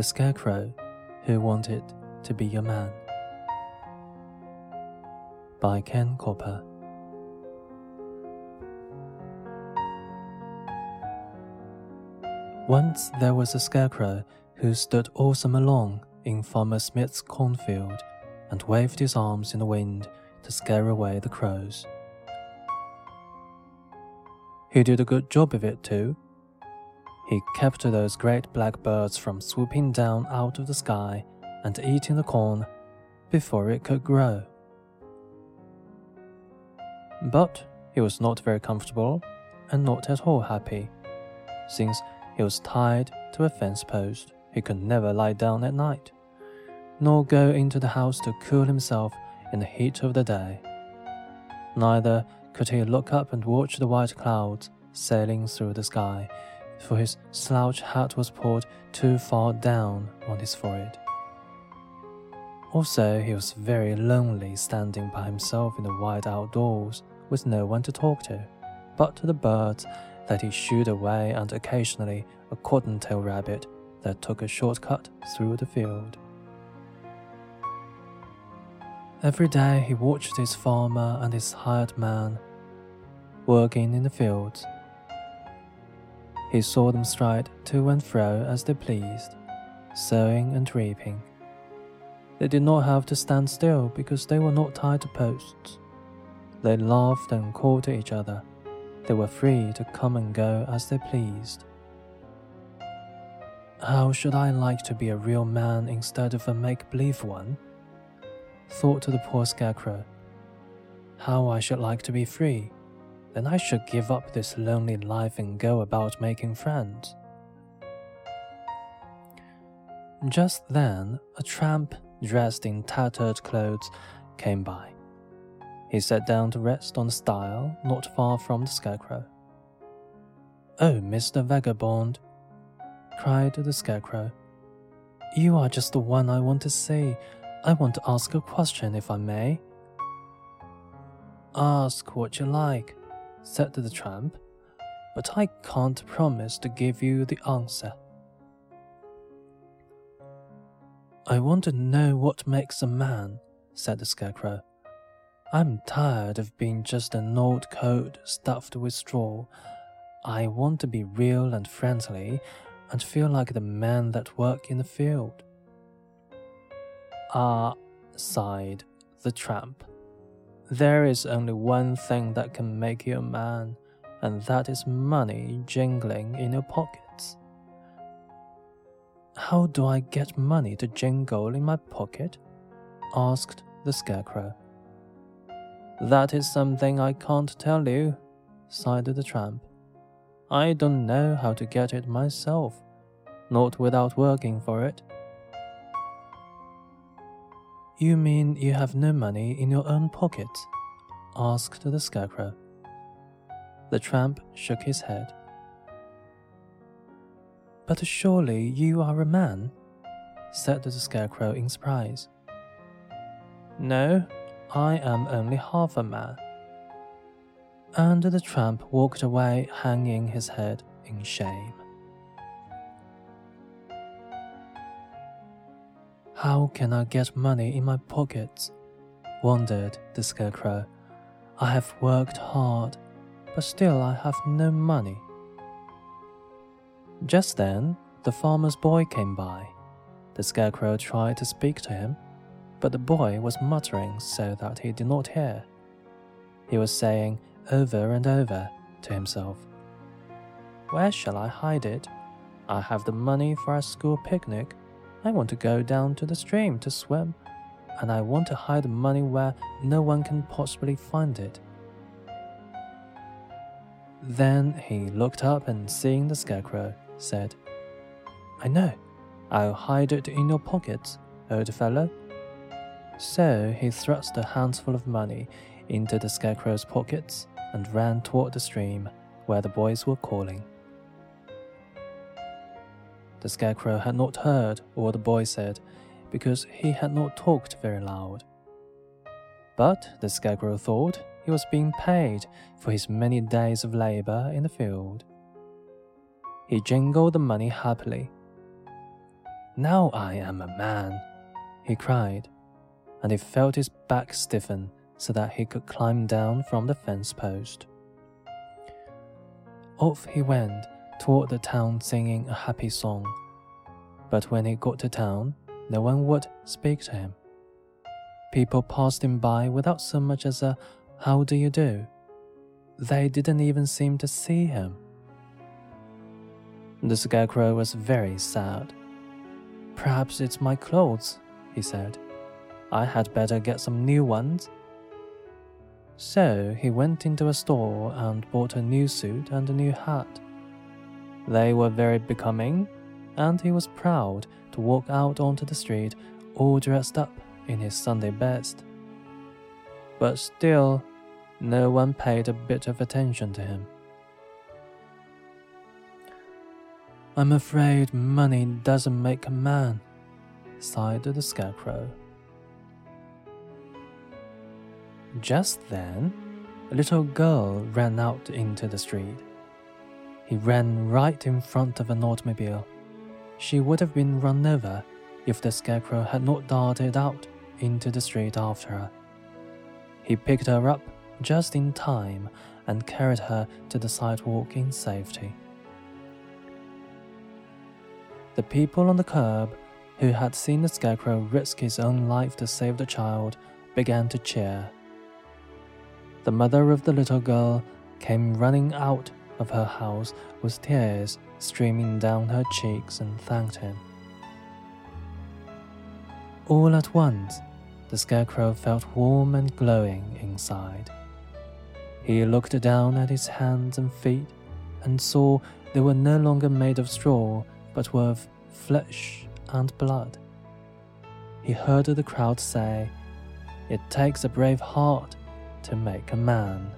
The Scarecrow Who Wanted to Be a Man by Ken Copper. Once there was a scarecrow who stood all summer long in Farmer Smith's cornfield and waved his arms in the wind to scare away the crows. He did a good job of it too. He kept those great black birds from swooping down out of the sky and eating the corn before it could grow. But he was not very comfortable and not at all happy, since he was tied to a fence post. He could never lie down at night, nor go into the house to cool himself in the heat of the day. Neither could he look up and watch the white clouds sailing through the sky, for his slouch hat was pulled too far down on his forehead. Also, he was very lonely standing by himself in the wide outdoors with no one to talk to, but to the birds that he shooed away and occasionally a cottontail rabbit that took a shortcut through the field. Every day he watched his farmer and his hired man working in the fields. He saw them stride to and fro as they pleased, sowing and reaping. They did not have to stand still because they were not tied to posts. They laughed and called to each other. They were free to come and go as they pleased. How should I like to be a real man instead of a make believe one? thought to the poor scarecrow. How I should like to be free. Then I should give up this lonely life and go about making friends. Just then, a tramp dressed in tattered clothes came by. He sat down to rest on a stile not far from the scarecrow. Oh, Mr. Vagabond, cried the scarecrow. You are just the one I want to see. I want to ask a question, if I may. Ask what you like, said the tramp, but I can't promise to give you the answer. I want to know what makes a man, said the scarecrow. I'm tired of being just an old coat stuffed with straw. I want to be real and friendly and feel like the men that work in the field. Ah, sighed the tramp. There is only one thing that can make you a man, and that is money jingling in your pockets. How do I get money to jingle in my pocket? asked the scarecrow. That is something I can't tell you, sighed the tramp. I don't know how to get it myself, not without working for it. You mean you have no money in your own pocket? asked the scarecrow. The tramp shook his head. But surely you are a man, said the scarecrow in surprise. No, I am only half a man. And the tramp walked away hanging his head in shame. How can I get money in my pockets? wondered the scarecrow. I have worked hard, but still I have no money. Just then, the farmer's boy came by. The scarecrow tried to speak to him, but the boy was muttering so that he did not hear. He was saying over and over to himself, Where shall I hide it? I have the money for a school picnic. I want to go down to the stream to swim, and I want to hide the money where no one can possibly find it. Then he looked up and seeing the scarecrow, said, I know. I'll hide it in your pockets, old fellow. So he thrust a handful of money into the scarecrow's pockets and ran toward the stream where the boys were calling. The scarecrow had not heard what the boy said because he had not talked very loud. But the scarecrow thought he was being paid for his many days of labor in the field. He jingled the money happily Now I am a man, he cried, and he felt his back stiffen so that he could climb down from the fence post. Off he went toward the town singing a happy song. But when he got to town, no one would speak to him. People passed him by without so much as a how do you do? They didn't even seem to see him. The scarecrow was very sad. Perhaps it's my clothes, he said. I had better get some new ones. So he went into a store and bought a new suit and a new hat. They were very becoming, and he was proud to walk out onto the street all dressed up in his Sunday best. But still, no one paid a bit of attention to him. I'm afraid money doesn't make a man, sighed the Scarecrow. Just then, a little girl ran out into the street. He ran right in front of an automobile. She would have been run over if the Scarecrow had not darted out into the street after her. He picked her up just in time and carried her to the sidewalk in safety. The people on the curb, who had seen the scarecrow risk his own life to save the child, began to cheer. The mother of the little girl came running out of her house with tears streaming down her cheeks and thanked him. All at once, the scarecrow felt warm and glowing inside. He looked down at his hands and feet and saw they were no longer made of straw but were of flesh and blood. He heard the crowd say, It takes a brave heart to make a man.